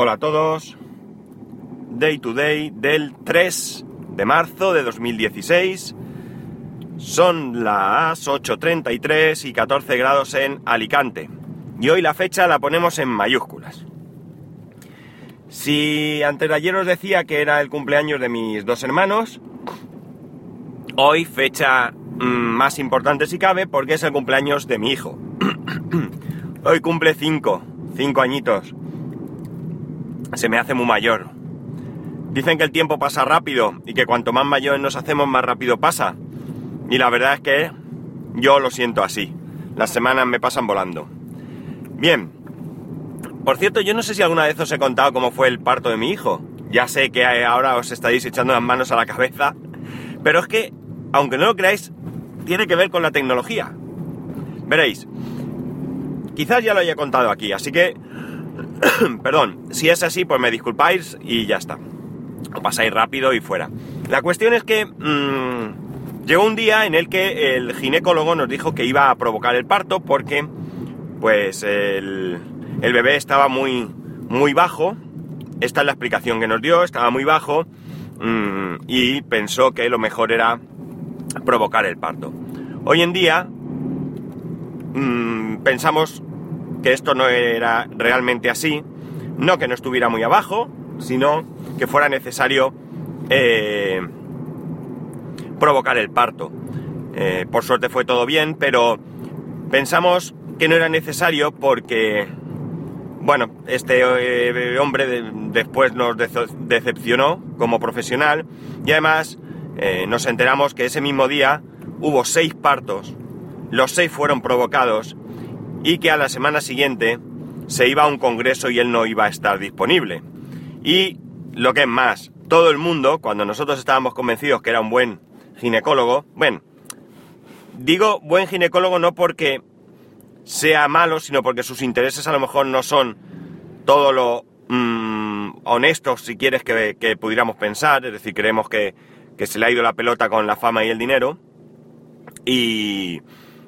Hola a todos. Day to day del 3 de marzo de 2016. Son las 8.33 y 14 grados en Alicante. Y hoy la fecha la ponemos en mayúsculas. Si antes de ayer os decía que era el cumpleaños de mis dos hermanos, hoy fecha mm, más importante si cabe porque es el cumpleaños de mi hijo. hoy cumple 5, 5 añitos. Se me hace muy mayor. Dicen que el tiempo pasa rápido y que cuanto más mayores nos hacemos más rápido pasa. Y la verdad es que yo lo siento así. Las semanas me pasan volando. Bien, por cierto, yo no sé si alguna vez os he contado cómo fue el parto de mi hijo. Ya sé que ahora os estáis echando las manos a la cabeza, pero es que, aunque no lo creáis, tiene que ver con la tecnología. Veréis, quizás ya lo haya contado aquí, así que, perdón, si es así, pues me disculpáis y ya está. Pasáis rápido y fuera. La cuestión es que mmm, llegó un día en el que el ginecólogo nos dijo que iba a provocar el parto porque, pues, el bebé estaba muy, muy bajo, esta es la explicación que nos dio, estaba muy bajo mmm, y pensó que lo mejor era provocar el parto. Hoy en día mmm, pensamos que esto no era realmente así, no que no estuviera muy abajo, sino que fuera necesario eh, provocar el parto. Eh, por suerte fue todo bien, pero pensamos que no era necesario porque bueno, este eh, hombre después nos decepcionó como profesional y además nos enteramos que ese mismo día hubo seis partos, los seis fueron provocados y que a la semana siguiente se iba a un congreso y él no iba a estar disponible. Y lo que es más, todo el mundo, cuando nosotros estábamos convencidos que era un buen ginecólogo, bueno, digo buen ginecólogo no porque sea malo, sino porque sus intereses a lo mejor no son todo lo mmm, honestos, si quieres, que, que, pudiéramos pensar. Es decir, creemos que, que, se le ha ido la pelota con la fama y el dinero. Y,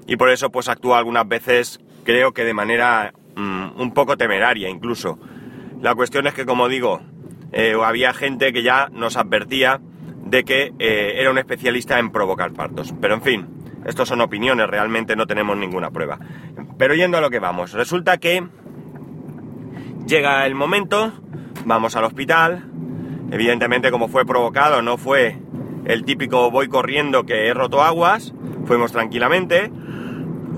y por eso pues actúa algunas veces, creo que de manera mmm, un poco temeraria incluso. La cuestión es que, como digo, eh, había gente que ya nos advertía de que eh, era un especialista en provocar partos. Pero en fin, estos son opiniones, realmente no tenemos ninguna prueba. Pero yendo a lo que vamos, resulta que llega el momento, vamos al hospital, evidentemente como fue provocado no fue el típico voy corriendo que he roto aguas, fuimos tranquilamente,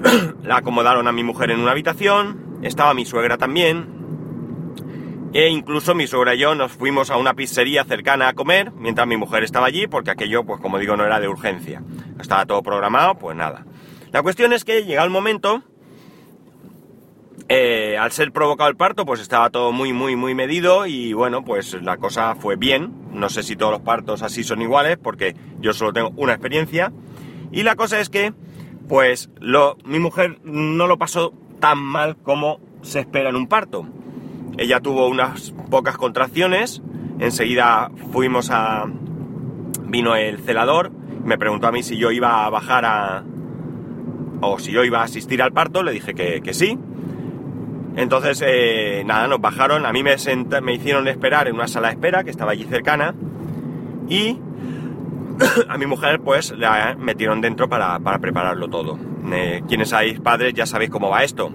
la acomodaron a mi mujer en una habitación, estaba mi suegra también, e incluso mi suegra y yo nos fuimos a una pizzería cercana a comer mientras mi mujer estaba allí, porque aquello, pues como digo, no era de urgencia. Estaba todo programado, pues nada. La cuestión es que llega el momento eh, al ser provocado el parto, pues estaba todo muy, muy, muy medido y bueno, pues la cosa fue bien. No sé si todos los partos así son iguales, porque yo solo tengo una experiencia. Y la cosa es que, pues, lo, mi mujer no lo pasó tan mal como se espera en un parto. Ella tuvo unas pocas contracciones, enseguida fuimos a... vino el celador, me preguntó a mí si yo iba a bajar a... o si yo iba a asistir al parto, le dije que, sí, entonces, eh, nada, nos bajaron, a mí me, me hicieron esperar en una sala de espera que estaba allí cercana y a mi mujer pues la metieron dentro para, para prepararlo todo. Quienes sabéis padres ya sabéis cómo va esto.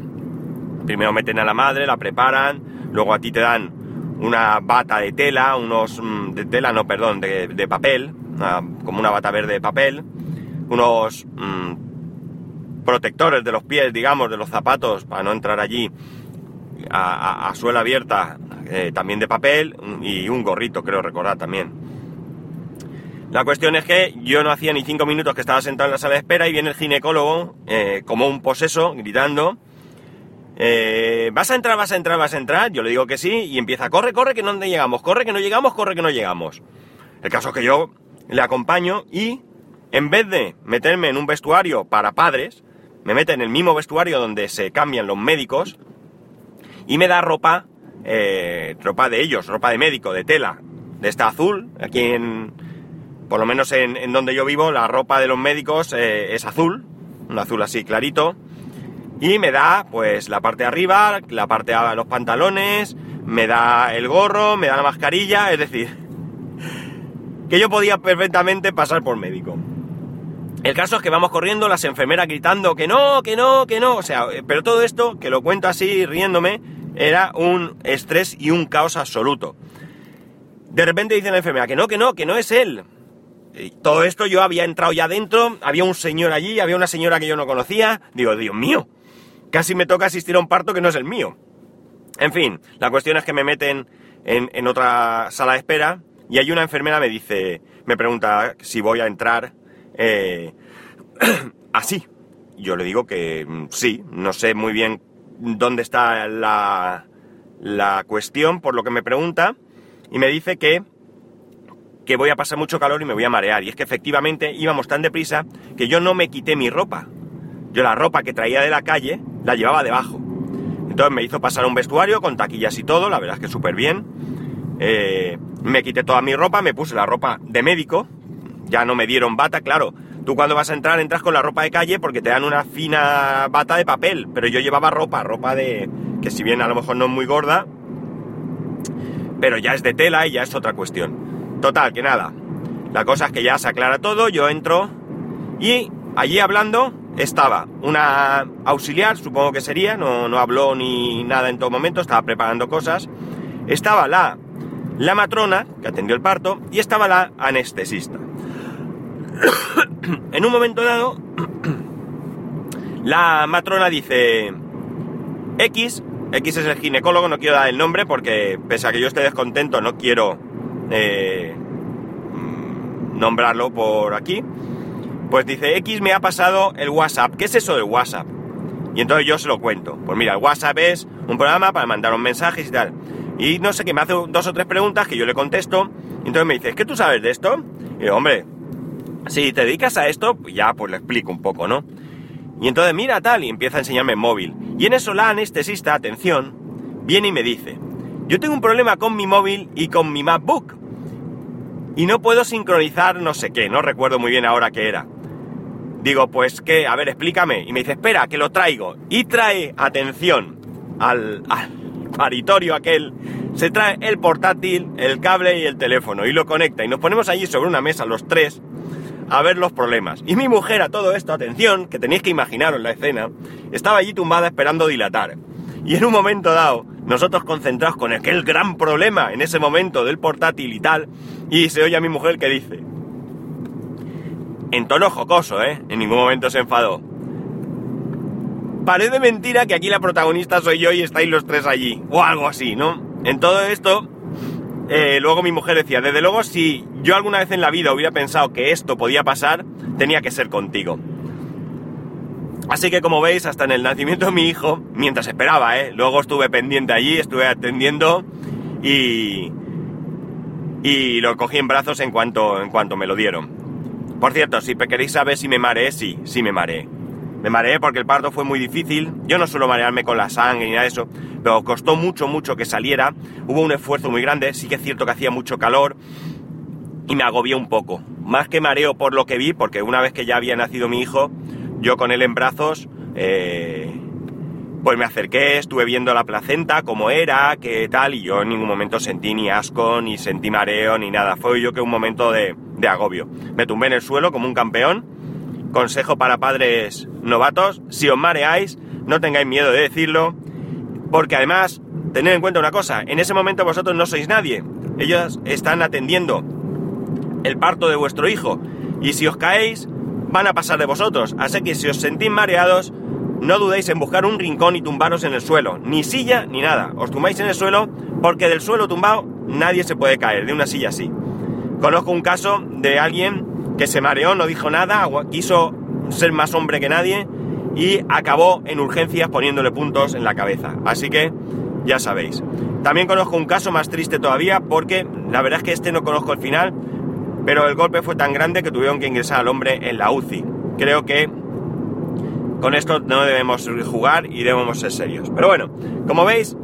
Primero meten a la madre, la preparan, luego a ti te dan una bata de tela, unos... Mm, de tela, no, perdón, de, papel, como una bata verde de papel, unos mmm, protectores de los pies, digamos, de los zapatos, para no entrar allí a suela abierta, eh, también de papel, y un gorrito, creo recordar también. La cuestión es que yo no hacía ni cinco minutos que estaba sentado en la sala de espera y viene el ginecólogo, eh, como un poseso, gritando, eh, ¿vas a entrar, vas a entrar, vas a entrar? Yo le digo que sí y empieza, corre, corre, que no llegamos, corre, que no llegamos, corre, que no llegamos. El caso es que yo le acompaño y en vez de meterme en un vestuario para padres, me mete en el mismo vestuario donde se cambian los médicos, y me da ropa, eh, ropa de ellos, ropa de médico, de tela, de esta azul. Aquí en, por lo menos en, donde yo vivo, la ropa de los médicos eh, es azul, un azul así clarito. y me da pues la parte de arriba, la parte de los pantalones, me da el gorro, me da la mascarilla, es decir, que yo podía perfectamente pasar por médico. El caso es que vamos corriendo, las enfermeras gritando que no, que no, que no, o sea, eh, pero todo esto, que lo cuento así riéndome, era un estrés y un caos absoluto. De repente dice la enfermera que no, que no, que no es él. Y todo esto yo había entrado ya dentro, había un señor allí, había una señora que yo no conocía. Digo, Dios mío, casi me toca asistir a un parto que no es el mío. En fin, la cuestión es que me meten en, otra sala de espera y hay una enfermera me dice, me pregunta si voy a entrar eh, así. Yo le digo que mm, sí, no sé muy bien dónde está la, la cuestión por lo que me pregunta y me dice que que voy a pasar mucho calor y me voy a marear. Y es que efectivamente íbamos tan deprisa que yo no me quité mi ropa. Yo la ropa que traía de la calle la llevaba debajo. Entonces me hizo pasar un vestuario con taquillas y todo, la verdad es que súper bien. Eh, me quité toda mi ropa, me puse la ropa de médico, ya no me dieron bata, claro. Tú cuando vas a entrar entras con la ropa de calle porque te dan una fina bata de papel, pero yo llevaba ropa, ropa de que si bien a lo mejor no es muy gorda, pero ya es de tela y ya es otra cuestión. Total, que nada. La cosa es que ya se aclara todo, yo entro y allí hablando estaba una auxiliar, supongo que sería, no, no habló ni nada en todo momento, estaba preparando cosas. Estaba la, la matrona, que atendió el parto, y estaba la anestesista. en un momento dado, la matrona dice, X, X es el ginecólogo, no quiero dar el nombre porque pese a que yo esté descontento no quiero eh, nombrarlo por aquí. Pues dice, X me ha pasado el WhatsApp. ¿Qué es eso del WhatsApp? Y entonces yo se lo cuento. Pues mira, el WhatsApp es un programa para mandar un mensajes y tal. Y no sé qué, me hace dos o tres preguntas que yo le contesto. Y entonces me dice, ¿es que tú sabes de esto? Y digo, hombre, si te dedicas a esto, pues ya pues le explico un poco, ¿no? Y entonces mira tal, y empieza a enseñarme el móvil. Y en eso la anestesista, atención, viene y me dice, yo tengo un problema con mi móvil y con mi MacBook. Y no puedo sincronizar no sé qué, no recuerdo muy bien ahora qué era. Digo, pues que, a ver, explícame. Y me dice, espera, que lo traigo. Y trae, atención, al, al paritorio aquel, se trae el portátil, el cable y el teléfono y lo conecta. Y nos ponemos allí sobre una mesa los tres a ver los problemas. Y mi mujer a todo esto, atención, que tenéis que imaginaros la escena, estaba allí tumbada esperando dilatar. Y en un momento dado, nosotros concentrados con aquel gran problema en ese momento del portátil y tal, y se oye a mi mujer que dice, en tono jocoso, ¿eh? En ningún momento se enfadó. Parece mentira que aquí la protagonista soy yo y estáis los tres allí, o algo así, ¿no? En todo esto, eh, luego mi mujer decía, desde luego si yo alguna vez en la vida hubiera pensado que esto podía pasar, tenía que ser contigo. Así que como veis, hasta en el nacimiento de mi hijo, mientras esperaba, ¿eh? Luego estuve pendiente allí, estuve atendiendo y... Y lo cogí en brazos en cuanto, en cuanto me lo dieron. Por cierto, si queréis saber si me mareé, sí, sí me mareé. Me mareé porque el parto fue muy difícil. Yo no suelo marearme con la sangre ni nada de eso, pero costó mucho, mucho que saliera. Hubo un esfuerzo muy grande. Sí que es cierto que hacía mucho calor y me agobié un poco. Más que mareo por lo que vi, porque una vez que ya había nacido mi hijo, yo con él en brazos, eh, pues me acerqué, estuve viendo la placenta, cómo era, qué tal, y yo en ningún momento sentí ni asco, ni sentí mareo, ni nada. Fue yo que un momento de, de agobio. Me tumbé en el suelo como un campeón. Consejo para padres novatos, si os mareáis, no tengáis miedo de decirlo, porque además, tened en cuenta una cosa, en ese momento vosotros no sois nadie. Ellos están atendiendo el parto de vuestro hijo, y si os caéis, van a pasar de vosotros. Así que si os sentís mareados, no dudéis en buscar un rincón y tumbaros en el suelo. Ni silla ni nada. Os tumbáis en el suelo porque del suelo tumbado nadie se puede caer, de una silla así. Conozco un caso de alguien que se mareó, no dijo nada, quiso ser más hombre que nadie y acabó en urgencias poniéndole puntos en la cabeza. Así que ya sabéis. También conozco un caso más triste todavía porque la verdad es que este no conozco el final, pero el golpe fue tan grande que tuvieron que ingresar al hombre en la UCI. Creo que con esto no debemos jugar y debemos ser serios. Pero bueno, como veis,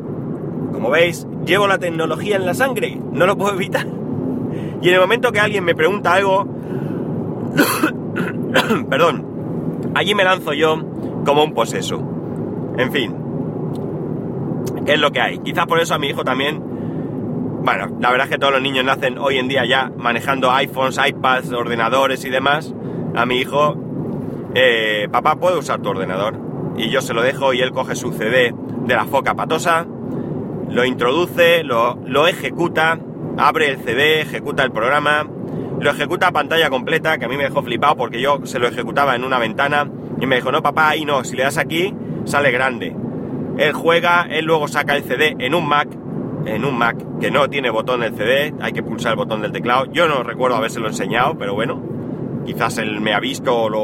como veis, llevo la tecnología en la sangre, no lo puedo evitar. Y en el momento que alguien me pregunta algo, perdón, allí me lanzo yo como un poseso. En fin. ¿Qué es lo que hay? Quizás por eso a mi hijo también... Bueno, la verdad es que todos los niños nacen hoy en día ya manejando iPhones, iPads, ordenadores y demás. A mi hijo, eh, papá, ¿puedo usar tu ordenador? Y yo se lo dejo y él coge su CD de la foca patosa, lo introduce, lo, lo ejecuta, abre el CD, ejecuta el programa, lo ejecuta a pantalla completa, que a mí me dejó flipado porque yo se lo ejecutaba en una ventana y me dijo, no papá, ahí no, si le das aquí, sale grande. Él juega, él luego saca el CD en un Mac, en un Mac que no tiene botón del CD, hay que pulsar el botón del teclado. Yo no recuerdo habérselo enseñado, pero bueno, quizás él me ha visto o, lo,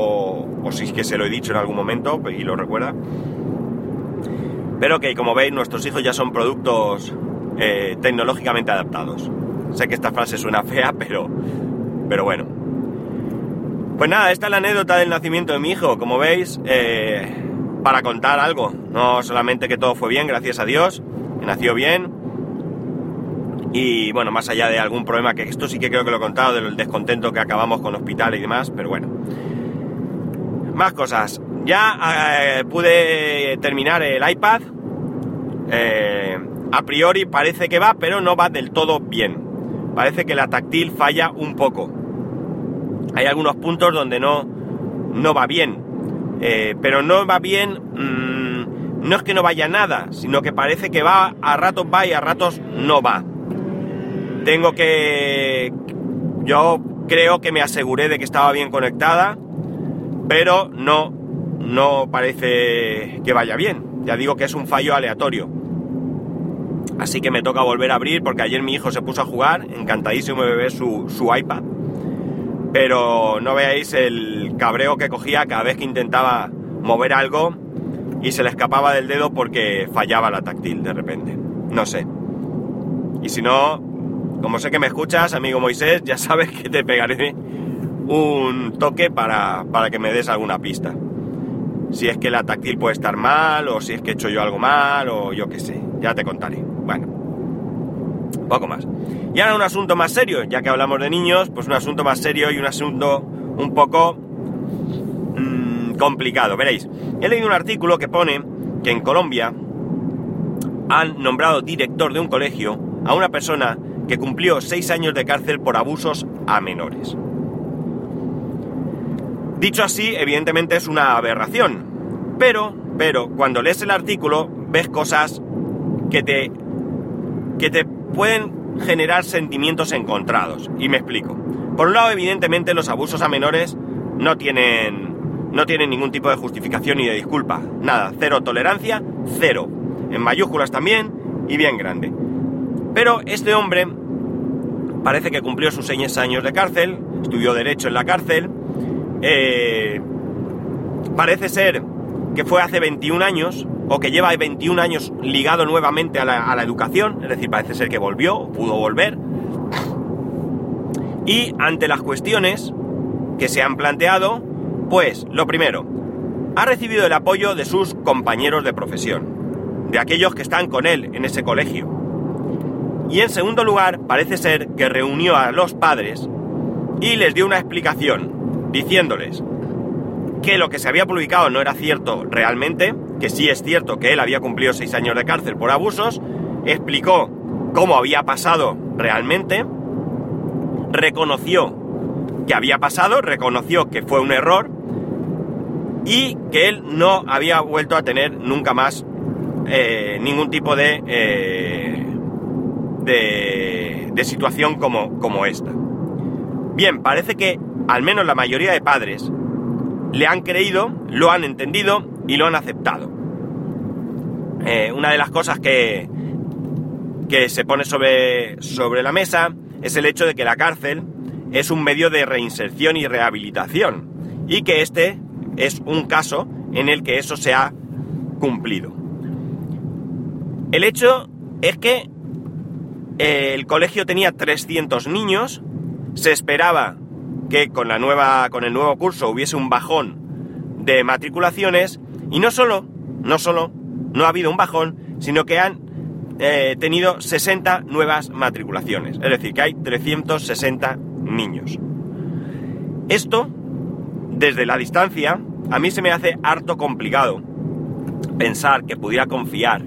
o si es que se lo he dicho en algún momento y lo recuerda. Pero que como veis, nuestros hijos ya son productos eh, tecnológicamente adaptados. Sé que esta frase suena fea, pero, pero bueno. Pues nada, esta es la anécdota del nacimiento de mi hijo. Como veis, eh, para contar algo. No solamente que todo fue bien, gracias a Dios, que nació bien. Y bueno, más allá de algún problema, que esto sí que creo que lo he contado, del descontento que acabamos con hospital y demás, pero bueno. Más cosas. Ya eh, pude terminar el iPad. Eh, a priori parece que va, pero no va del todo bien. Parece que la táctil falla un poco. Hay algunos puntos donde no, no va bien. Eh, pero no va bien, mmm, no es que no vaya nada, sino que parece que va, a ratos va y a ratos no va. Tengo que... Yo creo que me aseguré de que estaba bien conectada, pero no, no parece que vaya bien. Ya digo que es un fallo aleatorio. Así que me toca volver a abrir porque ayer mi hijo se puso a jugar, encantadísimo de ver su, su iPad. Pero no veáis el cabreo que cogía cada vez que intentaba mover algo y se le escapaba del dedo porque fallaba la táctil de repente. No sé. Y si no, como sé que me escuchas, amigo Moisés, ya sabes que te pegaré un toque para, para que me des alguna pista. Si es que la táctil puede estar mal, o si es que he hecho yo algo mal, o yo qué sé, ya te contaré. Bueno, poco más. Y ahora un asunto más serio, ya que hablamos de niños, pues un asunto más serio y un asunto un poco mmm, complicado. Veréis, he leído un artículo que pone que en Colombia han nombrado director de un colegio a una persona que cumplió seis años de cárcel por abusos a menores. Dicho así, evidentemente es una aberración, pero, pero, cuando lees el artículo ves cosas que te, que te pueden generar sentimientos encontrados, y me explico. Por un lado, evidentemente, los abusos a menores no tienen, no tienen ningún tipo de justificación ni de disculpa, nada, cero tolerancia, cero, en mayúsculas también, y bien grande. Pero este hombre parece que cumplió sus seis años de cárcel, estudió derecho en la cárcel, eh, parece ser que fue hace 21 años, o que lleva 21 años ligado nuevamente a la, a la, educación, es decir, parece ser que volvió, pudo volver. Y ante las cuestiones que se han planteado, pues, lo primero, ha recibido el apoyo de sus compañeros de profesión, de aquellos que están con él en ese colegio. Y en segundo lugar, parece ser que reunió a los padres y les dio una explicación, diciéndoles que lo que se había publicado no era cierto realmente, que sí es cierto que él había cumplido seis años de cárcel por abusos, explicó cómo había pasado realmente, reconoció que había pasado, reconoció que fue un error y que él no había vuelto a tener nunca más eh, ningún tipo de, eh, de, situación como, como esta. Bien, parece que al menos la mayoría de padres le han creído, lo han entendido y lo han aceptado. Eh, una de las cosas que, que se pone sobre, sobre la mesa es el hecho de que la cárcel es un medio de reinserción y rehabilitación y que este es un caso en el que eso se ha cumplido. El hecho es que el colegio tenía 300 niños, se esperaba que con, la nueva, con el nuevo curso hubiese un bajón de matriculaciones y no solo, no solo, no ha habido un bajón, sino que han eh, tenido 60 nuevas matriculaciones, es decir, que hay 360 niños. Esto, desde la distancia, a mí se me hace harto complicado, pensar que pudiera confiar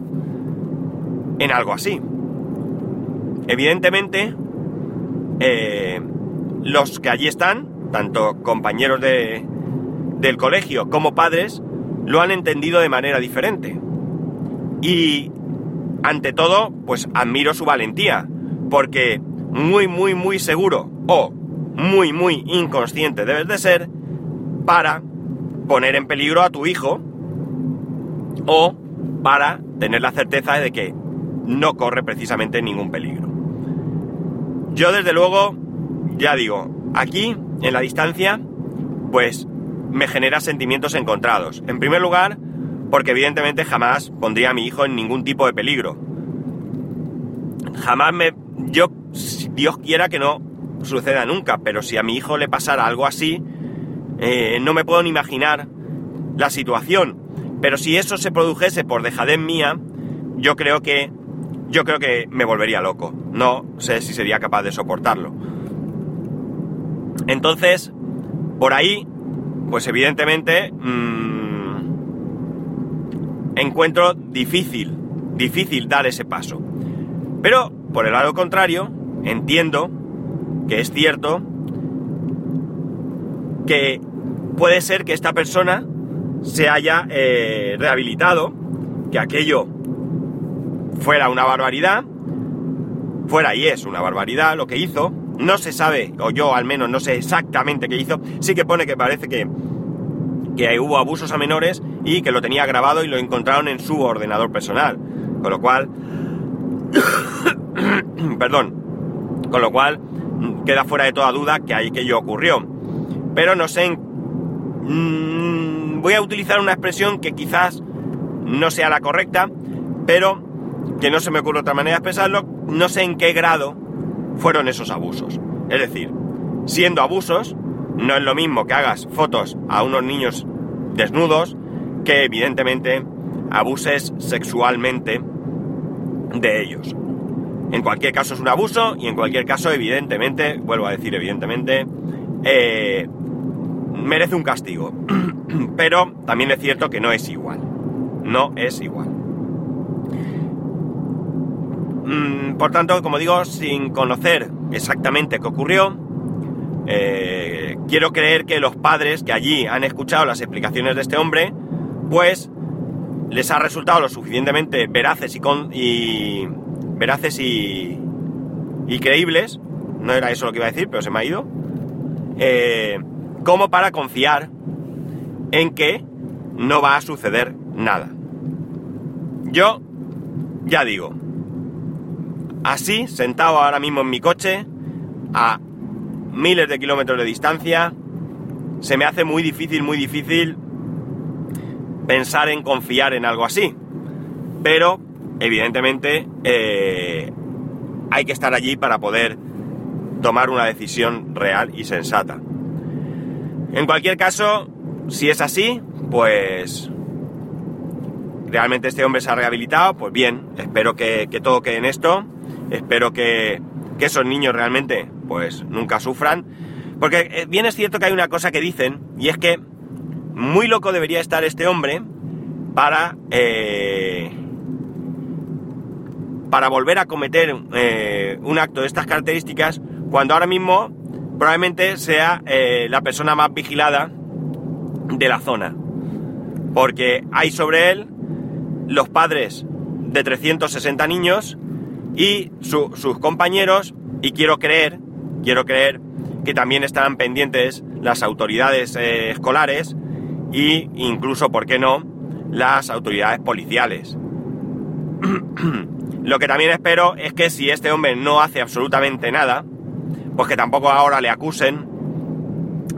en algo así. Evidentemente, eh, los que allí están, tanto compañeros de, del colegio como padres, lo han entendido de manera diferente. Y ante todo, pues admiro su valentía, porque muy, muy, muy seguro o muy, muy inconsciente debes de ser para poner en peligro a tu hijo o para tener la certeza de que no corre precisamente ningún peligro. Yo desde luego, ya digo, aquí, en la distancia, pues me genera sentimientos encontrados. En primer lugar, porque evidentemente jamás pondría a mi hijo en ningún tipo de peligro. Jamás me... Yo, Dios quiera que no suceda nunca, pero si a mi hijo le pasara algo así, eh, no me puedo ni imaginar la situación. Pero si eso se produjese por dejadez mía, yo creo que yo creo que me volvería loco. No sé si sería capaz de soportarlo. Entonces, por ahí, pues evidentemente mmm, encuentro difícil, difícil dar ese paso. Pero, por el lado contrario, entiendo que es cierto que puede ser que esta persona se haya eh, rehabilitado, que aquello fuera una barbaridad, fuera y es una barbaridad lo que hizo, no se sabe, o yo al menos no sé exactamente qué hizo, sí que pone que parece que, que hubo abusos a menores y que lo tenía grabado y lo encontraron en su ordenador personal, con lo cual, perdón, con lo cual queda fuera de toda duda que aquello ocurrió. Pero no sé Mm, voy a utilizar una expresión que quizás no sea la correcta, pero que no se me ocurre otra manera de expresarlo, no sé en qué grado fueron esos abusos. Es decir, siendo abusos, no es lo mismo que hagas fotos a unos niños desnudos que evidentemente abuses sexualmente de ellos. En cualquier caso es un abuso y en cualquier caso evidentemente, vuelvo a decir evidentemente, eh, merece un castigo. Pero también es cierto que no es igual. No es igual. Mm, por tanto, como digo, sin conocer exactamente qué ocurrió, eh, quiero creer que los padres que allí han escuchado las explicaciones de este hombre, pues les ha resultado lo suficientemente veraces y, con, y veraces y, y creíbles. No era eso lo que iba a decir, pero se me ha ido. Eh, como para confiar en que no va a suceder nada. Yo, ya digo, así, sentado ahora mismo en mi coche, a miles de kilómetros de distancia, se me hace muy difícil, muy difícil pensar en confiar en algo así. Pero, evidentemente, eh, hay que estar allí para poder tomar una decisión real y sensata. En cualquier caso, si es así, pues realmente este hombre se ha rehabilitado, pues bien, espero que, todo quede en esto, espero que, esos niños realmente pues nunca sufran, porque eh, bien es cierto que hay una cosa que dicen, y es que muy loco debería estar este hombre para, eh, para volver a cometer eh, un acto de estas características, cuando ahora mismo probablemente sea eh, la persona más vigilada de la zona. Porque hay sobre él los padres de 360 niños y sus compañeros, y quiero creer, quiero creer que también estarán pendientes las autoridades eh, escolares e incluso, ¿por qué no?, las autoridades policiales. Lo que también espero es que si este hombre no hace absolutamente nada, pues que tampoco ahora le acusen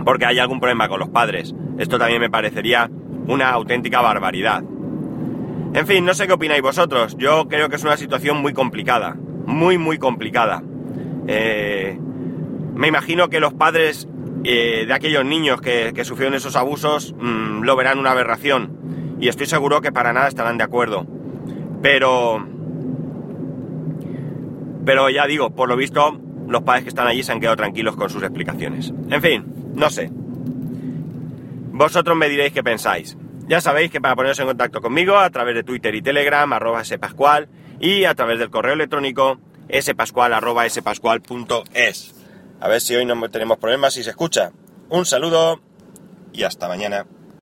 porque hay algún problema con los padres. Esto también me parecería una auténtica barbaridad. En fin, no sé qué opináis vosotros. Yo creo que es una situación muy complicada. Muy, muy complicada. Eh, me imagino que los padres eh, de aquellos niños que, sufrieron esos abusos mm, lo verán una aberración. Y estoy seguro que para nada estarán de acuerdo. Pero... Pero ya digo, por lo visto, los padres que están allí se han quedado tranquilos con sus explicaciones. En fin, no sé. Vosotros me diréis qué pensáis. Ya sabéis que para poneros en contacto conmigo a través de Twitter y Telegram, arroba spascual, y a través del correo electrónico spascual arroba spascual.es. A ver si hoy no tenemos problemas y se escucha. Un saludo y hasta mañana.